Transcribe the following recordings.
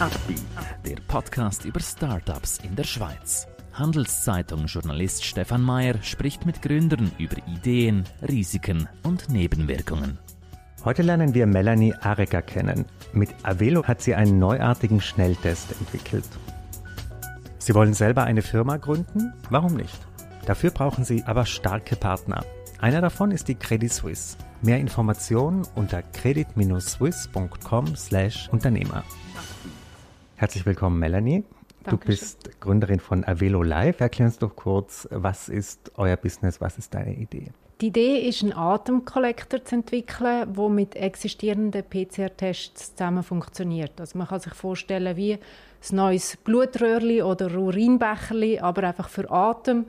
Upbeat, der Podcast über Startups in der Schweiz. Handelszeitung-Journalist Stefan Mayer spricht mit Gründern über Ideen, Risiken und Nebenwirkungen. Heute lernen wir Melanie Arecker kennen. Mit Avelo hat sie einen neuartigen Schnelltest entwickelt. Sie wollen selber eine Firma gründen? Warum nicht? Dafür brauchen Sie aber starke Partner. Einer davon ist die Credit Suisse. Mehr Informationen unter credit-swiss.com/Unternehmer. Herzlich willkommen, Melanie. Dankeschön. Du bist Gründerin von Avelo Live. Erklär uns doch kurz, was ist euer Business, was ist deine Idee? Die Idee ist, einen Atemkollektor zu entwickeln, der mit existierenden PCR-Tests zusammen funktioniert. Also man kann sich vorstellen wie ein neues Blutröhrli oder Urinbecherli, aber einfach für Atem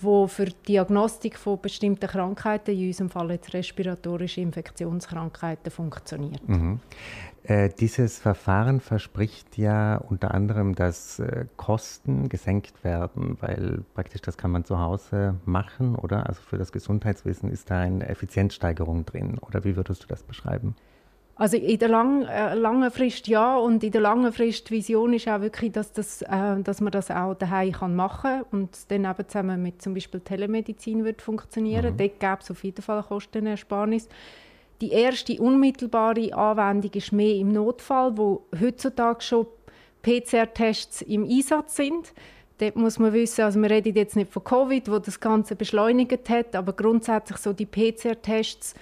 wo für die Diagnostik von bestimmten Krankheiten, in unserem Fall jetzt respiratorische Infektionskrankheiten, funktioniert. Mhm. Äh, dieses Verfahren verspricht ja unter anderem, dass äh, Kosten gesenkt werden, weil praktisch das kann man zu Hause machen, oder? Also für das Gesundheitswesen ist da eine Effizienzsteigerung drin, oder wie würdest du das beschreiben? Also in der lang, äh, langen Frist ja und in der langen Frist Vision ist auch wirklich, dass, das, äh, dass man das auch daheim kann machen und dann eben zusammen mit zum Beispiel Telemedizin wird funktionieren. Mhm. Dort gäbe es auf jeden Fall Kostenersparnis. Die erste unmittelbare Anwendung ist mehr im Notfall, wo heutzutage schon PCR-Tests im Einsatz sind. Dort muss man wissen, also wir reden jetzt nicht von Covid, wo das Ganze beschleunigt hat, aber grundsätzlich so die PCR-Tests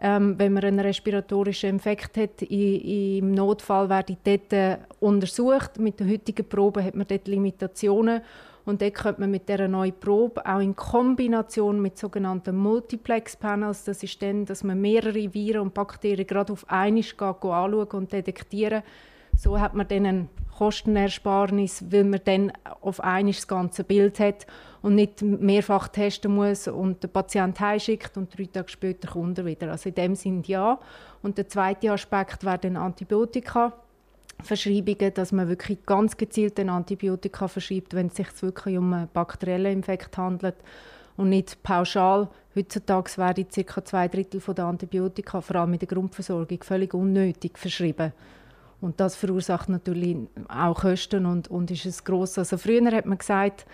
ähm, wenn man einen respiratorischen Infekt hat, i, im Notfall werden die dort äh, untersucht. Mit der heutigen Probe hat man dort Limitationen. Und dort könnte man mit dieser neuen Probe auch in Kombination mit sogenannten Multiplex-Panels, das ist dann, dass man mehrere Viren und Bakterien gerade auf einmal anschauen und detektieren so hat man dann eine Kostenersparnis, weil man dann auf einmal das ganze Bild hat und nicht mehrfach testen muss und der Patient heimschickt und drei Tage später kommt er wieder. Also in dem Sinne ja. Und der zweite Aspekt wäre dann Antibiotika. Verschreibungen, dass man wirklich ganz gezielt ein Antibiotika verschreibt, wenn es sich wirklich um einen bakteriellen Infekt handelt und nicht pauschal. Heutzutage werden ca. zwei Drittel der Antibiotika, vor allem in der Grundversorgung, völlig unnötig verschrieben. Und das verursacht natürlich auch Kosten und, und ist es gross. Also früher hat man gesagt,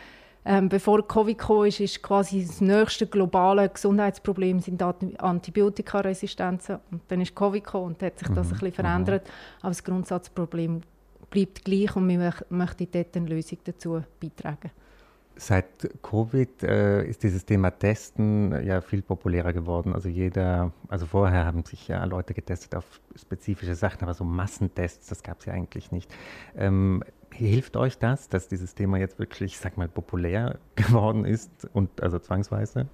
ähm, bevor Covid kam, ist, ist quasi das nächste globale Gesundheitsproblem sind Antibiotikaresistenzen. Und dann ist Covid gekommen und hat sich das mhm. ein bisschen verändert. Aber das Grundsatzproblem bleibt gleich und wir möchten dort eine Lösung dazu beitragen. Seit Covid äh, ist dieses Thema Testen ja viel populärer geworden. Also jeder, also vorher haben sich ja Leute getestet auf spezifische Sachen, aber so Massentests, das gab es ja eigentlich nicht. Ähm, hilft euch das, dass dieses Thema jetzt wirklich, sag mal, populär geworden ist und also zwangsweise?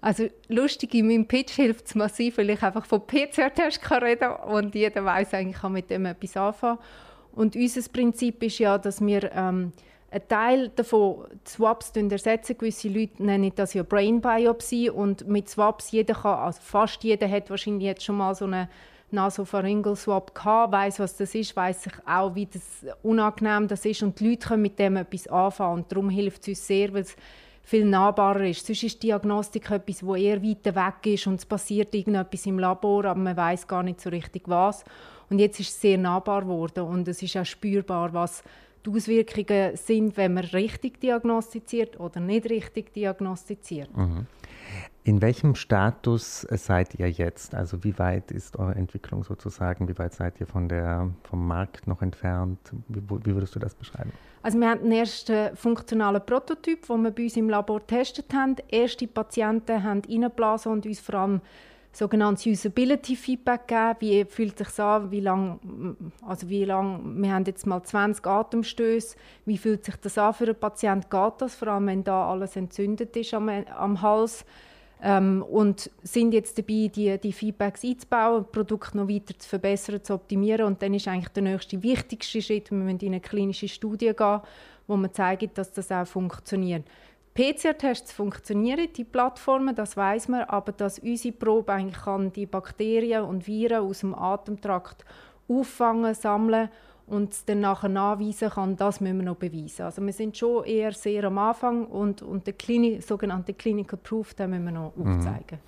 Also lustig, in meinem Pitch hilft es massiv, weil ich einfach von PCR-Tests reden kann und jeder weiß eigentlich, kann mit dem etwas anfangen. Und unser Prinzip ist ja, dass wir ähm, ein Teil davon Swaps ersetzen. Gewisse Leute nennen das ja Brain Biopsy und mit Swaps jeder kann, also fast jeder hat wahrscheinlich jetzt schon mal so eine Nasopharyngeal Swap gehabt, weiß was das ist, weiß sich auch, wie das unangenehm das ist und die Leute können mit dem etwas anfangen und darum hilft es uns sehr, weil es viel nahbarer ist. Sonst ist Diagnostik etwas, wo eher weiter weg ist und es passiert irgendetwas im Labor, aber man weiß gar nicht so richtig was. Und jetzt ist es sehr nahbar geworden und es ist auch spürbar, was die Auswirkungen sind, wenn man richtig diagnostiziert oder nicht richtig diagnostiziert. Mhm. In welchem Status seid ihr jetzt? Also wie weit ist eure Entwicklung sozusagen? Wie weit seid ihr von der, vom Markt noch entfernt? Wie, wie würdest du das beschreiben? Also wir haben den ersten funktionalen Prototyp, den wir bei uns im Labor getestet haben. Erste Patienten haben reingeblasen und uns vor allem sogenanntes Usability Feedback geben. Wie fühlt es sich an? Wie lang, also wie lang, wir haben jetzt mal 20 Atemstöße. Wie fühlt sich das an für einen Patienten? Geht das? Vor allem, wenn da alles entzündet ist am, am Hals. Ähm, und sind jetzt dabei, die, die Feedbacks einzubauen, das Produkt noch weiter zu verbessern, zu optimieren. Und dann ist eigentlich der nächste wichtigste Schritt, wir müssen in eine klinische Studie gehen, wo man zeigt, dass das auch funktioniert. PCR-Tests funktionieren, die Plattformen, das weiß man, aber dass unsere Probe eigentlich kann die Bakterien und Viren aus dem Atemtrakt auffangen, sammeln und dann nachher nachweisen kann, das müssen wir noch beweisen. Also wir sind schon eher sehr am Anfang und, und den Klini sogenannten Clinical Proof, den müssen wir noch mhm. aufzeigen.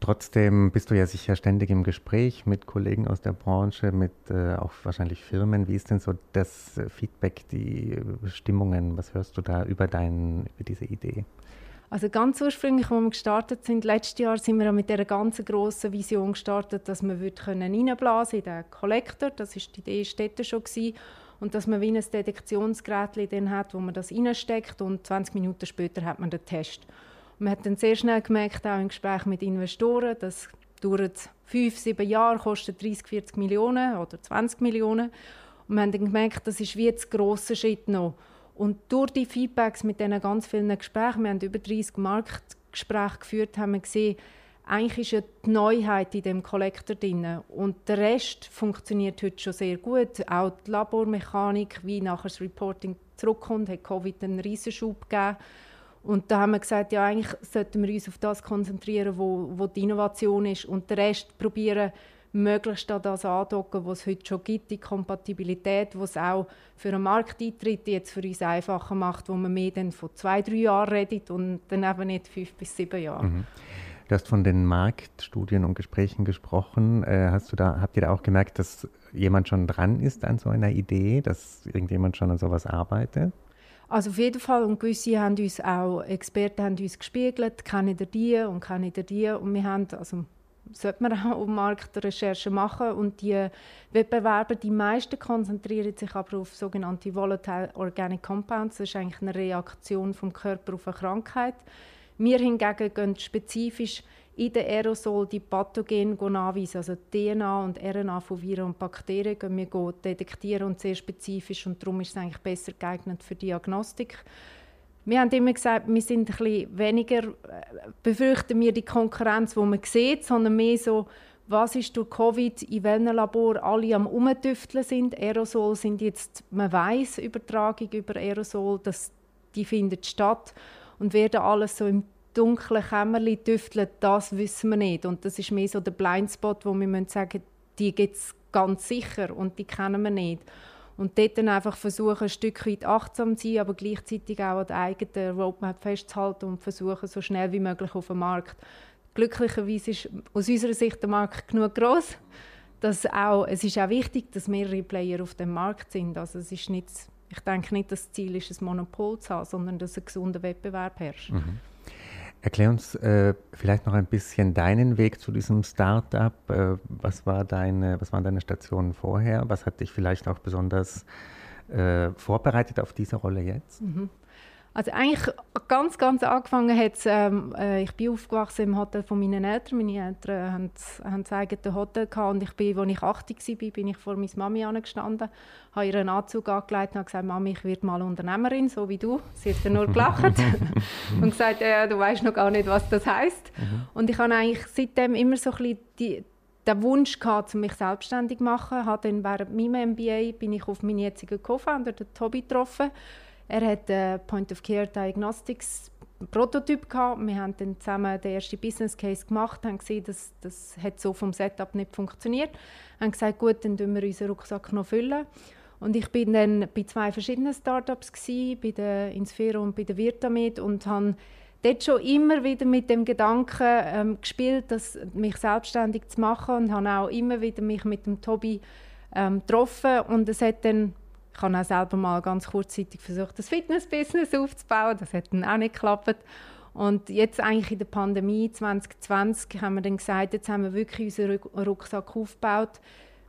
Trotzdem bist du ja sicher ständig im Gespräch mit Kollegen aus der Branche, mit äh, auch wahrscheinlich Firmen. Wie ist denn so das äh, Feedback, die Stimmungen? Was hörst du da über, dein, über diese Idee? Also ganz ursprünglich, als wir gestartet sind, letztes Jahr sind wir mit dieser ganz grossen Vision gestartet, dass wir reinblasen in den Kollektor. Das ist die Idee Städte schon gewesen. Und dass man wie ein Detektionsgerät dann hat, wo man das reinsteckt und 20 Minuten später hat man den Test. Man hat dann sehr schnell gemerkt, auch im Gespräch mit Investoren, das dauert fünf, sieben Jahre, kostet 30, 40 Millionen oder 20 Millionen. Und wir haben dann gemerkt, das ist wie ein grosser Schritt noch. Und durch die Feedbacks mit diesen ganz vielen Gesprächen, wir haben über 30 Marktgespräche geführt, haben wir gesehen, eigentlich ist ja die Neuheit in dem Kollektor drin. Und der Rest funktioniert heute schon sehr gut. Auch die Labormechanik, wie nachher das Reporting zurückkommt, hat Covid einen Riesenschub gegeben. Und da haben wir gesagt, ja, eigentlich sollten wir uns auf das konzentrieren, wo, wo die Innovation ist und den Rest probieren, möglichst an das andocken, was es heute schon gibt, die Kompatibilität, was auch für einen Markteintritt jetzt für uns einfacher macht, wo man mehr dann von zwei, drei Jahren redet und dann eben nicht fünf bis sieben Jahre. Mhm. Du hast von den Marktstudien und Gesprächen gesprochen. Äh, hast du da, habt ihr da auch gemerkt, dass jemand schon dran ist an so einer Idee, dass irgendjemand schon an sowas arbeitet? Also auf jeden Fall. Und gewisse haben uns auch, Experten haben uns gespiegelt, kennen ihr die und kennen ihr die. Und wir haben, also sollte man auch Marktrecherchen machen. Und die Wettbewerber, die meisten konzentrieren sich aber auf sogenannte Volatile Organic Compounds. Das ist eigentlich eine Reaktion vom Körper auf eine Krankheit. Wir hingegen gehen spezifisch in den Aerosol die Pathogene nachweisen, also DNA und RNA von Viren und Bakterien gehen wir detektieren und sehr spezifisch und darum ist es eigentlich besser geeignet für Diagnostik. Wir haben immer gesagt, wir sind ein bisschen weniger, äh, befürchten wir die Konkurrenz, die man sieht, sondern mehr so, was ist durch Covid, in welchem Labor alle am Umtüfteln sind. Aerosol sind jetzt, man weiß Übertragung über Aerosol, dass die findet statt und werden alles so im dunklen Kämmerchen tüfteln, das wissen wir nicht. Und das ist mehr so der Blindspot, wo wir sagen, die gibt es ganz sicher und die kennen wir nicht. Und dort dann einfach versuchen, ein Stück weit achtsam zu sein, aber gleichzeitig auch an der eigenen Roadmap festzuhalten und versuchen, so schnell wie möglich auf den Markt. Glücklicherweise ist aus unserer Sicht der Markt genug groß, dass auch, es ist auch wichtig, dass mehrere Player auf dem Markt sind. Also es ist nicht, ich denke nicht, dass das Ziel ist, ein Monopol zu haben, sondern dass ein gesunder Wettbewerb herrscht. Mhm. Erklär uns äh, vielleicht noch ein bisschen deinen Weg zu diesem Startup. Äh, was, war deine, was waren deine Stationen vorher? Was hat dich vielleicht auch besonders äh, vorbereitet auf diese Rolle jetzt? Mhm. Also eigentlich ganz, ganz angefangen hat ähm, äh, ich bin aufgewachsen im Hotel von meinen Eltern. Meine Eltern haben, haben ein eigenes Hotel gehabt und ich bin, als ich 80 war, bin ich vor meiner Mami angestanden, habe ihr einen Anzug angelegt und gesagt, Mami, ich werde mal Unternehmerin, so wie du. Sie hat dann nur gelacht und gesagt, äh, du weißt noch gar nicht, was das heißt. Mhm. Und ich habe eigentlich seitdem immer so ein bisschen die, den Wunsch gehabt, mich selbstständig zu machen. Habe dann während meinem MBA bin ich auf meinen jetzigen Co-Founder, den Tobi, getroffen er hat einen Point-of-Care-Diagnostics Prototyp gehabt. Wir haben dann zusammen den ersten Business Case gemacht, haben gesehen, dass das hat so vom Setup nicht funktioniert. Haben gesagt, gut, dann füllen wir unseren Rucksack noch füllen. Und ich bin dann bei zwei verschiedenen Startups gewesen, bei der Insfero und bei der Virtamed und habe dort schon immer wieder mit dem Gedanken ähm, gespielt, dass, mich selbstständig zu machen und habe auch immer wieder mich mit dem Tobi ähm, getroffen und es hat dann ich habe auch selber mal ganz kurzzeitig versucht, das Fitness-Business aufzubauen. Das hat dann auch nicht geklappt. Und jetzt eigentlich in der Pandemie 2020 haben wir dann gesagt, jetzt haben wir wirklich unseren Rucksack aufgebaut.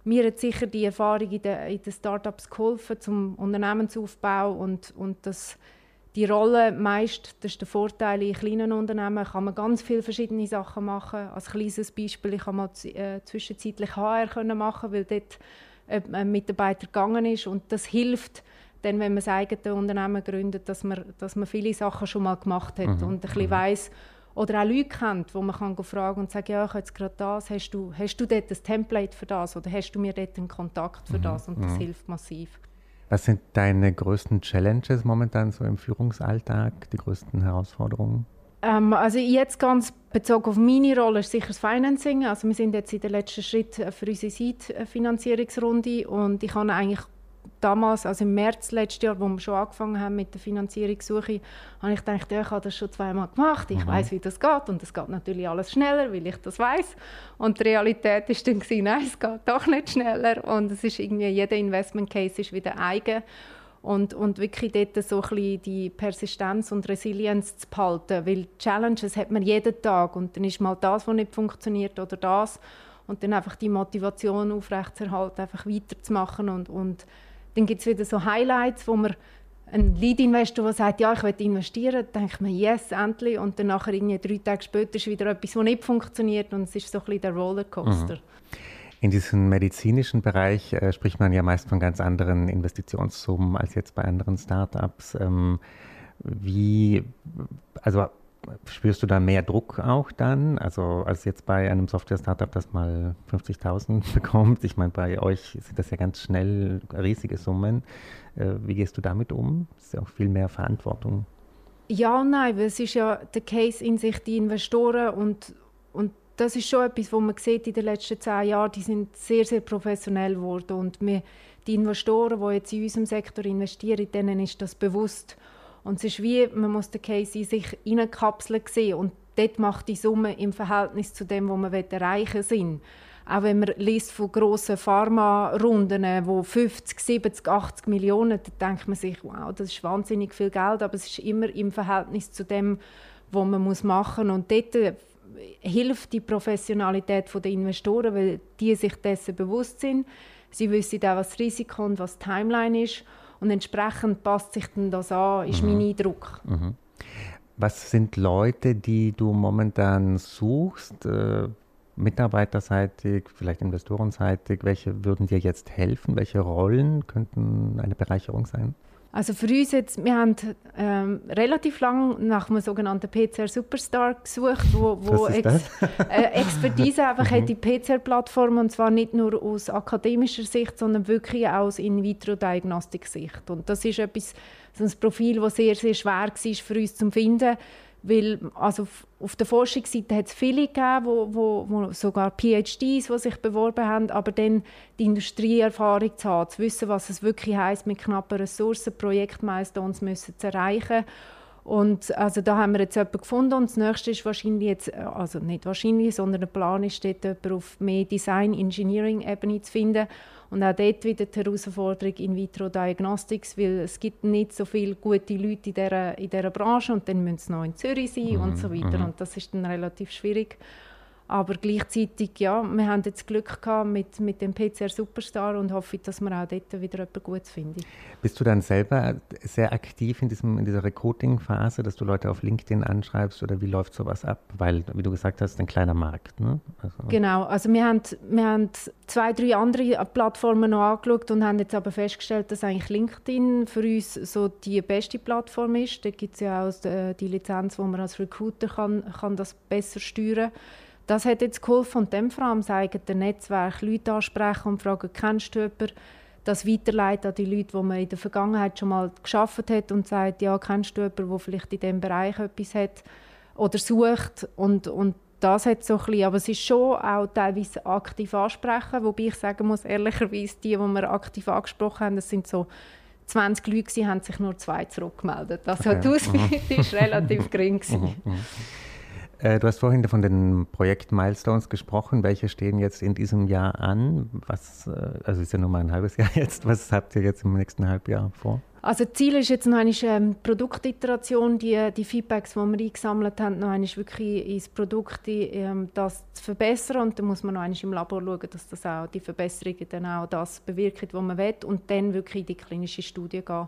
Mir hat sicher die Erfahrung in den, in den Startups geholfen zum Unternehmensaufbau und, und das, die Rolle meist, das ist der Vorteil in kleinen Unternehmen, kann man ganz viele verschiedene Sachen machen. Als kleines Beispiel, ich habe mal äh, zwischenzeitlich HR machen, weil dort ein Mitarbeiter gegangen ist. Und das hilft, dann, wenn man das eigene Unternehmen gründet, dass man, dass man viele Sachen schon mal gemacht hat mhm. und ein bisschen mhm. weiss, oder auch Leute kennt, wo man kann fragen und sagen, ja, ich habe jetzt gerade das, hast du, hast du dort ein Template für das oder hast du mir dort einen Kontakt für mhm. das und das mhm. hilft massiv. Was sind deine größten Challenges momentan so im Führungsalltag, die größten Herausforderungen? Ähm, also jetzt ganz bezogen auf meine Rolle ist sicher das Financing. Also wir sind jetzt in der letzten Schritt für unsere Seed-Finanzierungsrunde und ich habe eigentlich damals, also im März letztes Jahr, wo wir schon angefangen haben mit der Finanzierungssuche, habe ich gedacht, ja, ich habe das schon zweimal gemacht, ich mhm. weiß, wie das geht und es geht natürlich alles schneller, weil ich das weiß. Und die Realität ist dann gewesen, nein, es geht doch nicht schneller und es ist irgendwie jeder Investment Case ist wieder eigen und, und wirklich dort so ein die Persistenz und Resilienz zu behalten, weil Challenges hat man jeden Tag und dann ist mal das, was nicht funktioniert oder das und dann einfach die Motivation aufrechtzuerhalten, einfach weiterzumachen und, und dann gibt es wieder so Highlights, wo man ein Lead-Investor, der sagt, ja, ich will investieren, dann denkt man, yes, endlich. Und dann nachher irgendwie drei Tage später ist wieder etwas, das nicht funktioniert und es ist so ein bisschen der Rollercoaster. Mhm. In diesem medizinischen Bereich äh, spricht man ja meist von ganz anderen Investitionssummen als jetzt bei anderen Startups. Ähm, wie, also spürst du da mehr Druck auch dann? Also als jetzt bei einem Software-Startup, das mal 50.000 bekommt. Ich meine, bei euch sind das ja ganz schnell riesige Summen. Äh, wie gehst du damit um? Das ist ja auch viel mehr Verantwortung. Ja nein, weil es ist ja der Case in sich, die Investoren und, und das ist schon etwas, was man sieht in den letzten zehn Jahren, die sind sehr, sehr professionell geworden und wir, die Investoren, die jetzt in unserem Sektor investieren, denen ist das bewusst. Und es ist wie, man muss den Case in sich hineinkapseln sehen und dort macht die Summe im Verhältnis zu dem, was man erreichen will, Auch wenn man liest von grossen Pharma-Runden, wo 50, 70, 80 Millionen, da denkt man sich, wow, das ist wahnsinnig viel Geld, aber es ist immer im Verhältnis zu dem, was man machen muss. Und dort hilft die Professionalität der Investoren, weil die sich dessen bewusst sind. Sie wissen auch, was das Risiko und was die Timeline ist. Und entsprechend passt sich dann das an, ist mhm. mein Eindruck. Mhm. Was sind Leute, die du momentan suchst, äh, mitarbeiterseitig, vielleicht investorenseitig? Welche würden dir jetzt helfen? Welche Rollen könnten eine Bereicherung sein? Also für uns jetzt, wir haben ähm, relativ lange nach einem sogenannten PCR Superstar gesucht, wo, wo Ex äh, Expertise einfach hat die PCR-Plattform und zwar nicht nur aus akademischer Sicht, sondern wirklich auch aus In-vitro-Diagnostik-Sicht. Und das ist etwas, so ein Profil, das sehr, sehr schwer war für uns zu finden weil also auf der Forschungsseite hat es viele gegeben, wo, wo, wo sogar PhDs, die sich beworben haben, aber dann die Industrieerfahrung zu haben, zu wissen, was es wirklich heißt, mit knappen Ressourcen Projektmilestones müssen zu erreichen. Und also da haben wir jetzt jemanden gefunden und das nächste ist wahrscheinlich jetzt, also nicht wahrscheinlich, sondern der Plan ist dort jemanden auf mehr Design-Engineering-Ebene zu finden und auch dort wieder die Herausforderung in vitro Diagnostics, weil es gibt nicht so viele gute Leute in dieser, in dieser Branche und dann müssen sie noch in Zürich sein mhm. und so weiter. Mhm. Und das ist dann relativ schwierig. Aber gleichzeitig, ja, wir haben jetzt Glück gehabt mit, mit dem PCR Superstar und hoffe, dass wir auch dort wieder etwas Gutes finden. Bist du dann selber sehr aktiv in, diesem, in dieser Recruiting-Phase, dass du Leute auf LinkedIn anschreibst oder wie läuft sowas ab? Weil, wie du gesagt hast, ein kleiner Markt. Ne? Also. Genau, also wir haben, wir haben zwei, drei andere Plattformen noch angeschaut und haben jetzt aber festgestellt, dass eigentlich LinkedIn für uns so die beste Plattform ist. Da gibt es ja auch äh, die Lizenz, wo man als Recruiter kann, kann das besser steuern kann. Das hat jetzt geholfen und dem vor allem das eigene Netzwerk Leute ansprechen und fragen, kennst du jemanden, das weiterleiten an die Leute, die man in der Vergangenheit schon mal geschafft hat und sagt, ja, kennst du jemanden, der vielleicht in diesem Bereich etwas hat oder sucht und, und das hat so ein bisschen, aber es ist schon auch teilweise aktiv ansprechen, wobei ich sagen muss, ehrlicherweise, die, die wir aktiv angesprochen haben, das sind so 20 Leute, haben sich nur zwei zurückgemeldet. Also okay. die Auswahl war relativ gering. Mhm. Äh, du hast vorhin von den Projekt-Milestones gesprochen. Welche stehen jetzt in diesem Jahr an? Was, äh, also ist ja nur mal ein halbes Jahr jetzt. Was habt ihr jetzt im nächsten Halbjahr vor? Also Ziel ist jetzt noch eine ähm, Produktiteration, die, die Feedbacks, die wir eingesammelt haben, noch einmal wirklich ins Produkt ähm, das zu verbessern und dann muss man noch einmal im Labor schauen, dass das auch die Verbesserungen dann auch das bewirkt, was man will und dann wirklich in die klinische Studie gehen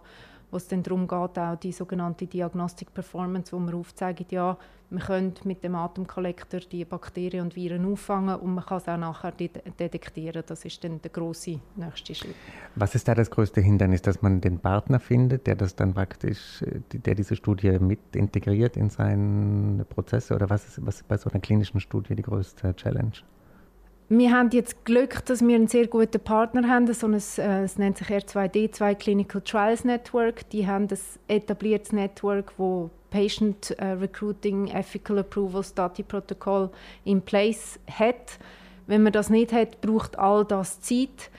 wo es dann darum geht, auch die sogenannte Diagnostic Performance, wo man aufzeigt, ja, man könnte mit dem Atemkollektor die Bakterien und Viren auffangen und man kann es auch nachher detektieren. Das ist dann der große nächste Schritt. Was ist da das größte Hindernis, dass man den Partner findet, der das dann praktisch, der diese Studie mit integriert in seine Prozesse oder was ist, was ist bei so einer klinischen Studie die größte Challenge? Wir haben jetzt Glück, dass wir einen sehr guten Partner haben. So ein, äh, es nennt sich R2D2 Clinical Trials Network. Die haben ein etabliertes Network, wo Patient uh, Recruiting Ethical Approval Study Protocol in place hat. Wenn man das nicht hat, braucht all das Zeit.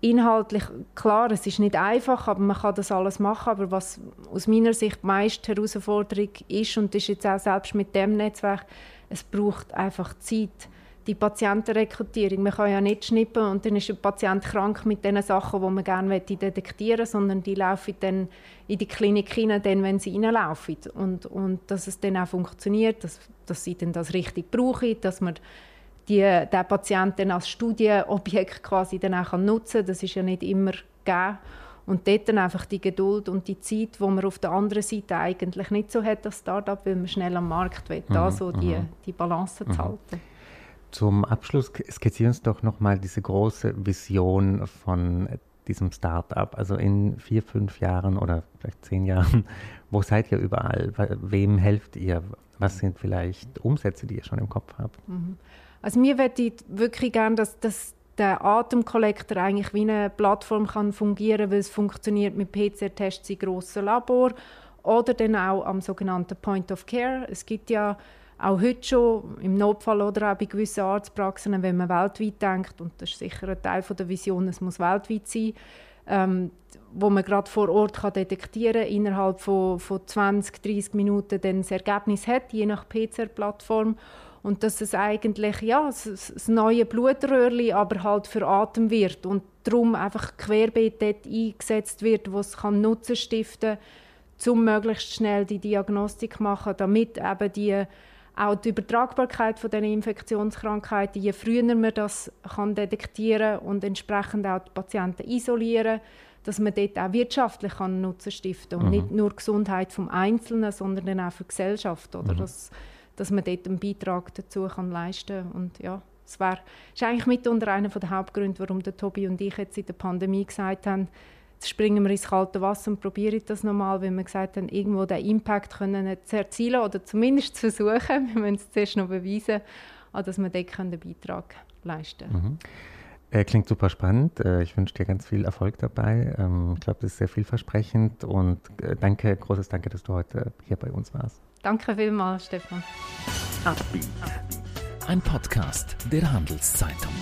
inhaltlich, klar, es ist nicht einfach, aber man kann das alles machen. Aber was aus meiner Sicht die meiste Herausforderung ist, und das ist jetzt auch selbst mit dem Netzwerk, es braucht einfach Zeit. Die Patientenrekrutierung, man kann ja nicht schnippen und dann ist ein Patient krank mit den Sachen, die man gerne detektieren möchte, sondern die laufen dann in die Klinik hinein, dann, wenn sie reinlaufen. Und, und dass es dann auch funktioniert, dass, dass sie dann das richtig brauchen, dass man die, den Patienten als Studienobjekt quasi dann auch nutzen kann. Das ist ja nicht immer gegeben. Und dort dann einfach die Geduld und die Zeit, die man auf der anderen Seite eigentlich nicht so hat als Startup, weil man schnell am Markt will, mhm, da so die, mhm. die Balance zu mhm. halten. Zum Abschluss skizzieren Sie doch nochmal diese große Vision von diesem Startup. Also in vier, fünf Jahren oder vielleicht zehn Jahren, wo seid ihr überall? Wem helft ihr? Was sind vielleicht Umsätze, die ihr schon im Kopf habt? Mhm. Also mir würde wirklich gerne, dass, dass der Atemkollektor eigentlich wie eine Plattform kann fungieren, weil es funktioniert mit PCR-Tests in grossen Labor oder dann auch am sogenannten Point of Care. Es gibt ja auch heute schon im Notfall oder auch bei gewissen Arztpraxen, wenn man weltweit denkt, und das ist sicher ein Teil der Vision, es muss weltweit sein, ähm, wo man gerade vor Ort kann detektieren kann, innerhalb von, von 20, 30 Minuten dann das Ergebnis hat, je nach PCR-Plattform. Und dass es eigentlich ja, das neue Blutröhrchen aber halt für Atem wird und darum einfach querbeet dort eingesetzt wird, wo es kann Nutzen stiften kann, um möglichst schnell die Diagnostik zu machen, damit eben die auch die Übertragbarkeit von diesen Infektionskrankheiten, je früher man das kann detektieren und entsprechend auch die Patienten isolieren, dass man dort auch wirtschaftlich kann Nutzen stiften kann und mhm. nicht nur die Gesundheit des Einzelnen, sondern dann auch für die Gesellschaft. Oder? Mhm. Das, dass man dort einen Beitrag dazu kann leisten kann. Und ja, das wär, ist eigentlich mitunter einer der Hauptgründe, warum der Tobi und ich jetzt in der Pandemie gesagt haben, jetzt springen wir ins kalte Wasser und probieren das nochmal, weil wir gesagt haben, irgendwo den Impact können zu erzielen oder zumindest zu versuchen, wir müssen es zuerst noch beweisen, dass wir dort einen Beitrag leisten können. Mhm. Äh, klingt super spannend. Äh, ich wünsche dir ganz viel Erfolg dabei. Ähm, ich glaube, das ist sehr vielversprechend und äh, danke, großes Danke, dass du heute hier bei uns warst. Danke vielmals, Stefan. Ein Podcast der Handelszeitung.